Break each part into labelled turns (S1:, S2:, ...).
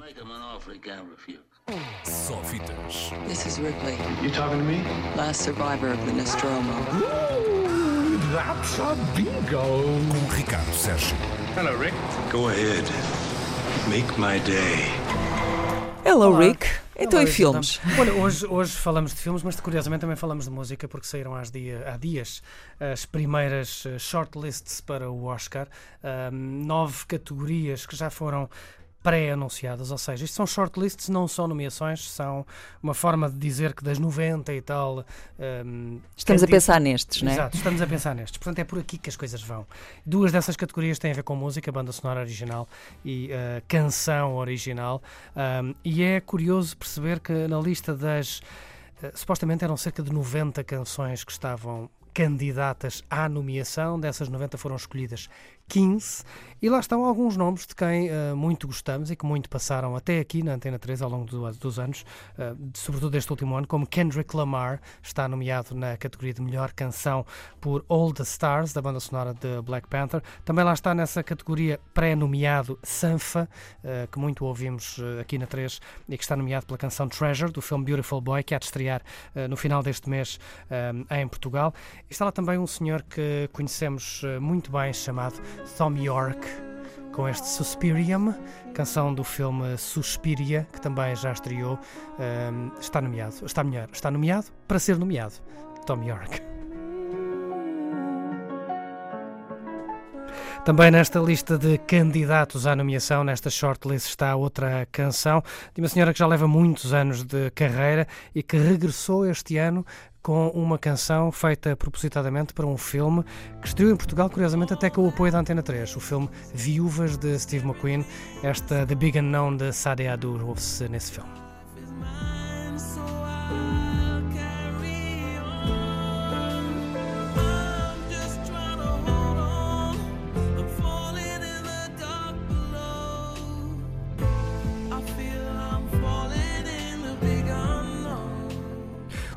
S1: make him an offer he can't refuse.
S2: Só fitas.
S3: This is Ripley,
S4: You talking to me?
S3: last survivor of the Nostromo.
S5: That's a bingo.
S2: Com Ricardo Sérgio.
S4: Hello, Rick.
S6: Go ahead. Make my day.
S7: Hello,
S8: Olá.
S7: Rick. Então,
S8: Olá,
S7: e filmes?
S8: então. Olha, hoje, hoje falamos de filmes, mas curiosamente também falamos de música, porque saíram há, dia, há dias as primeiras eh, shortlists para o Oscar. Ahm, nove categorias que já foram pré-anunciadas, ou seja, isto são shortlists, não são nomeações, são uma forma de dizer que das 90 e tal. ahm,
S7: Estamos a pensar nestes, não é?
S8: Exato, estamos a pensar nestes. Portanto, é por aqui que as coisas vão. Duas dessas categorias têm a ver com música, banda sonora original e eh, canção original. Ahm, e é curioso perceber que na lista das. eh, supostamente eram cerca de 90 canções que estavam candidatas à nomeação, dessas 90 foram escolhidas 15, e lá estão alguns nomes de quem eh, muito gostamos e que muito passaram até aqui na Antena 3 ao longo do- dos anos, eh, sobretudo deste último ano, como Kendrick Lamar, está nomeado na categoria de melhor canção por All the Stars, da banda sonora de Black Panther. Também lá está nessa categoria pré-nomeado Sanfa, eh, que muito ouvimos aqui na 3 e que está nomeado pela canção Treasure, do filme Beautiful Boy, que há de estrear no final deste mês em Portugal. E está lá também um senhor que conhecemos muito bem, chamado Tom York, com este Suspirium, canção do filme Suspiria, que também já estreou. eh, está nomeado, está melhor, está nomeado para ser nomeado. Tom York. Também nesta lista de candidatos à nomeação, nesta shortlist, está outra canção de uma senhora que já leva muitos anos de carreira e que regressou este ano com uma canção feita propositadamente para um filme que estreou em Portugal, curiosamente, até com o apoio da Antena 3. O filme Viúvas de Steve McQueen, esta The Big Unknown de Sadia Adur, ouve-se nesse filme.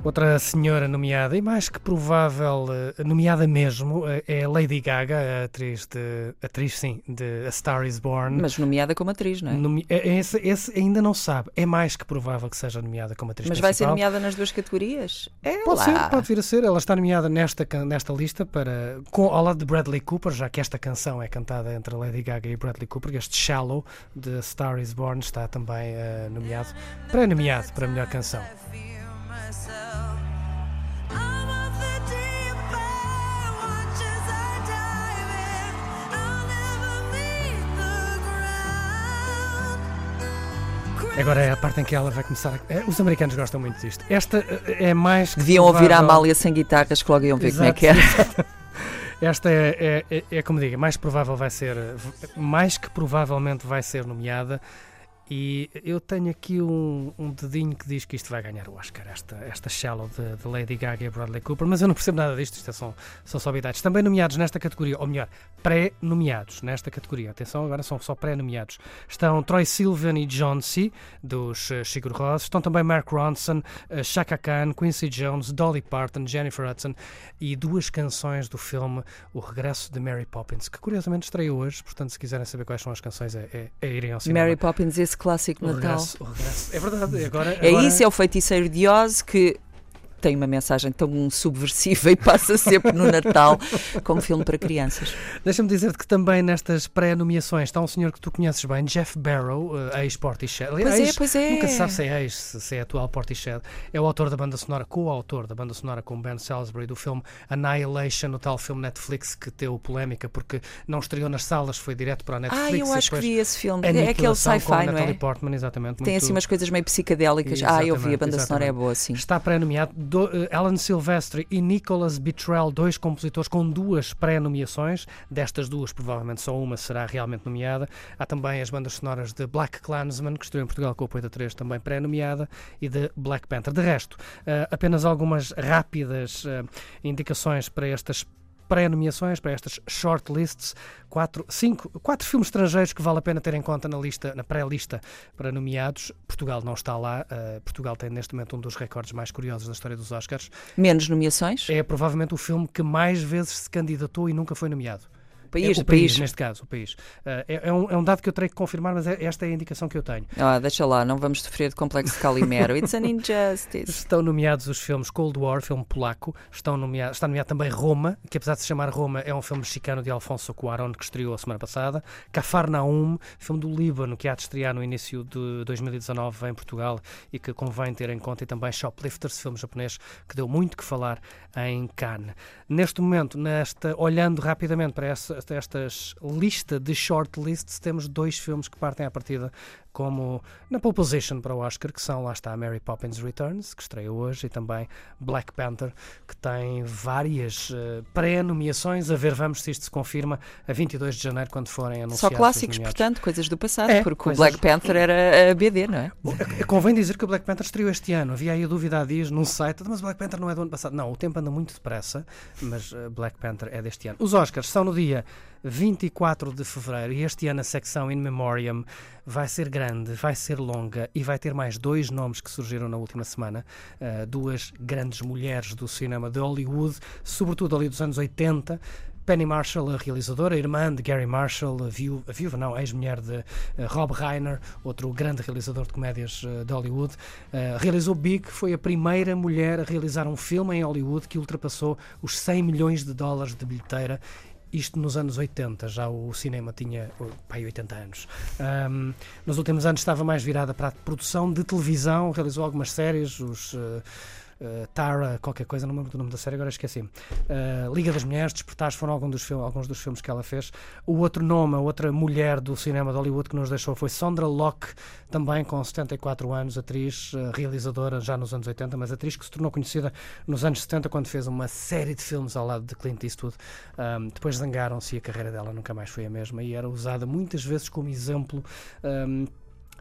S8: Outra senhora nomeada, e mais que provável, eh, nomeada mesmo, eh, é Lady Gaga, a atriz, de, atriz sim, de A Star Is Born.
S7: Mas nomeada como atriz, não é?
S8: Nomi- é- Esse, esse ainda não sabe. É mais que provável que seja nomeada como atriz
S7: Mas vai ser
S8: principal.
S7: nomeada nas duas categorias? É
S8: Pode
S7: lá.
S8: ser, pode vir a ser. Ela está nomeada nesta, nesta lista para, com, ao lado de Bradley Cooper, já que esta canção é cantada entre Lady Gaga e Bradley Cooper. Este Shallow de Star Is Born está também eh, nomeado, pré-nomeado para a melhor canção. Agora é a parte em que ela vai começar a... eh, Os americanos gostam muito disto. Esta eh, é mais que
S7: Deviam ouvir a Amália sem guitarras que logo iam ver como é
S8: Exato,
S7: que era.
S8: exato. Esta é, é, é, é como digo, mais provável vai ser, mais que provavelmente vai ser nomeada. E eu tenho aqui um, um dedinho que diz que isto vai ganhar o Oscar, esta, esta Shallow de, de Lady Gaga e Bradley Cooper, mas eu não percebo nada disto, isto é só, são só obviedades. Também nomeados nesta categoria, ou melhor, pré-nomeados nesta categoria, atenção, agora são só pré-nomeados. Estão Troy Silvan e John C., dos uh, Sigur estão também Mark Ronson, uh, Chaka Khan, Quincy Jones, Dolly Parton, Jennifer Hudson e duas canções do filme O Regresso de Mary Poppins, que curiosamente estreia hoje, portanto, se quiserem saber quais são as canções, é, é, é irem ao cinema.
S7: Mary Poppins, esse clássico de Natal.
S8: regresso, regresso. É verdade, agora,
S7: É
S8: agora-
S7: isso, é o feiticeiro de Oz que tem uma mensagem tão subversiva e passa sempre no Natal como filme para crianças.
S8: Deixa-me dizer-te que também nestas pré-nomeações está um senhor que tu conheces bem, Jeff Barrow, uh, ex-Portishead.
S7: Pois é, pois é.
S8: Nunca se sabe se é ex, se é atual Portishead. É o autor da banda sonora, co-autor da banda sonora com Ben Salisbury do filme Annihilation, o tal filme Netflix que teve polémica porque não estreou nas salas, foi direto para a Netflix.
S7: Ah, eu acho que vi esse filme. É aquele
S8: Aniquilação com
S7: sci-fi, não é?
S8: Portman, exatamente.
S7: Tem assim
S8: muito-
S7: umas coisas meio psicadélicas. Ah, eu vi, a
S8: Exatamente,
S7: banda sonora é
S8: exatamente.
S7: boa, sim.
S8: Está pré-nomeado do- eh, Alan Silvestri e Nicholas Betrell, dois compositores com duas pré-nomeações. Destas duas, provavelmente só uma será realmente nomeada. Há também as bandas sonoras de Black Klansman, que estreou em Portugal com o apoio da 3, também pré-nomeada, e de Black Panther. De resto, eh, apenas algumas rápidas eh, indicações para estas pré-nomeações, para estas shortlists, quatro, cinco, quatro filmes estrangeiros que vale a pena ter em conta na lista, na pré-lista para nomeados. Portugal não está lá. eh, Portugal tem neste momento um dos recordes mais curiosos da história dos Oscars.
S7: Menos nomeações?
S8: É provavelmente o filme que mais vezes se candidatou e nunca foi nomeado.
S7: País.
S8: É, o país, neste caso, o país. Uh, é, é, um, é um dado que eu terei que confirmar, mas é, esta é a indicação que eu tenho.
S7: Ah, deixa lá, não vamos sofrer de complexo de Calimero. It's an injustice.
S8: Estão nomeados os filmes Cold War, filme polaco, estão nomeados, está nomeado também Roma, que apesar de se chamar Roma, é um filme mexicano de Alfonso Cuarón, que estreou a semana passada. Cafarnaum, filme do Líbano, que há de estrear no início de 2019 em Portugal e que convém ter em conta, e também Shoplifters, filme japonês que deu muito que falar em Cannes. Neste momento, nesta, olhando rapidamente para esta, estas lista de shortlists, temos dois filmes que partem à partida como na pole position para o Oscar, que são, lá está, Mary Poppins Returns, que estreia hoje, e também Black Panther, que tem várias uh, pré-nomeações, a ver, vamos se isto se confirma, a 22 de janeiro, quando forem anunciados
S7: Só clássicos, portanto, coisas do passado,
S8: é,
S7: porque
S8: coisas...
S7: o Black Panther era a BD, não é?
S8: Convém dizer que o Black Panther estreou este ano, havia aí a dúvida há dias num site, mas o Black Panther não é do ano passado. Não, o tempo anda muito depressa, mas uh, Black Panther é deste ano. Os Oscars são no dia 24 de fevereiro e este ano a secção In Memoriam vai ser grande, vai ser longa e vai ter mais dois nomes que surgiram na última semana. Uh, duas grandes mulheres do cinema de Hollywood, sobretudo ali dos anos 80. Penny Marshall, a realizadora, a irmã de Gary Marshall, a viúva, a viúva não, ex-mulher de uh, Rob Reiner, outro grande realizador de comédias uh, de Hollywood, uh, realizou Big, foi a primeira mulher a realizar um filme em Hollywood que ultrapassou os 100 milhões de dólares de bilheteira isto nos anos 80, já o cinema tinha pai, 80 anos. Um, nos últimos anos estava mais virada para a produção de televisão, realizou algumas séries, os. Uh, uh, Tara, qualquer coisa, não me lembro do nome da série, agora esqueci. Uh, Liga das Mulheres, Despertares foram alguns dos, alguns dos filmes que ela fez. O outro nome, a outra mulher do cinema de Hollywood que nos deixou foi Sondra Locke, também com 74 anos, atriz, uh, realizadora já nos anos 80, mas atriz que se tornou conhecida nos anos 70 quando fez uma série de filmes ao lado de Clint Eastwood. Um, depois zangaram-se e a carreira dela nunca mais foi a mesma e era usada muitas vezes como exemplo. Um,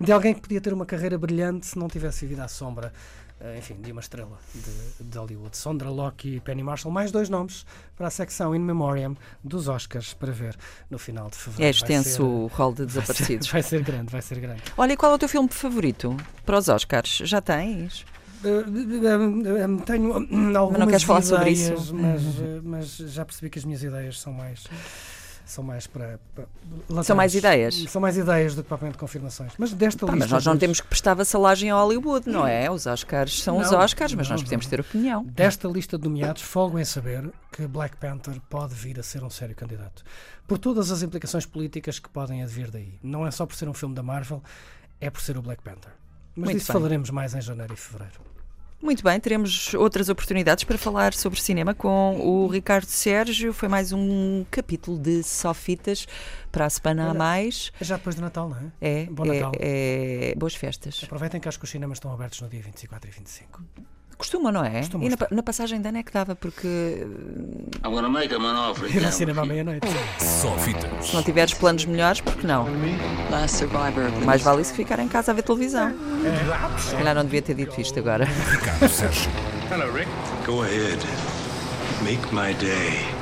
S8: de alguém que podia ter uma carreira brilhante se não tivesse vivido à sombra eh, enfim, de uma estrela de, de, Hollywood. Sondra Locke e Penny Marshall, mais dois nomes para a secção In Memoriam dos Oscars para ver no final de fevereiro.
S7: É extenso o rol de desaparecidos.
S8: Vai ser, vai ser grande, vai ser grande.
S7: Olha, e qual é o teu filme favorito para os Oscars? Já tens?
S8: Uh, tenho algumas
S7: mas não queres falar
S8: ideias,
S7: sobre isso?
S8: Mas, mas já percebi que as minhas ideias são mais são mais para, para
S7: São mais ideias.
S8: São mais ideias do que propriamente confirmações. Mas desta
S7: Pá,
S8: lista.
S7: Mas nós não temos que prestar vassalagem a Hollywood, não é? Os Oscars são
S8: não,
S7: os Oscars, mas
S8: não,
S7: nós podemos
S8: não.
S7: ter opinião.
S8: Desta lista de nomeados, folgo em saber que Black Panther pode vir a ser um sério candidato. Por todas as implicações políticas que podem advir daí. Não é só por ser um filme da Marvel, é por ser o Black Panther. Mas
S7: Muito
S8: disso
S7: bem.
S8: falaremos mais em janeiro e fevereiro.
S7: Muito bem, teremos outras oportunidades para falar sobre cinema com o Ricardo Sérgio. Foi mais um capítulo de Sofitas para a semana a mais.
S8: É já depois do Natal, não é?
S7: É,
S8: Bom
S7: é,
S8: Natal.
S7: é- boas festas.
S8: Aproveitem que acho que os cinemas estão abertos no dia 24 e 25.
S7: Costuma, não é?
S8: Costuma
S7: e na, na passagem ano é que dava, porque
S1: I'm gonna make offer. he
S8: Ir ao cinema à meia-noite.
S2: Só fitas.
S7: se não tiveres planos melhores, porque não? Mais vale isso que ficar em casa a ver televisão. Se calhar não devia ter dito isto agora.
S2: Ricardo Sérgio.
S6: Go ahead. Make my day.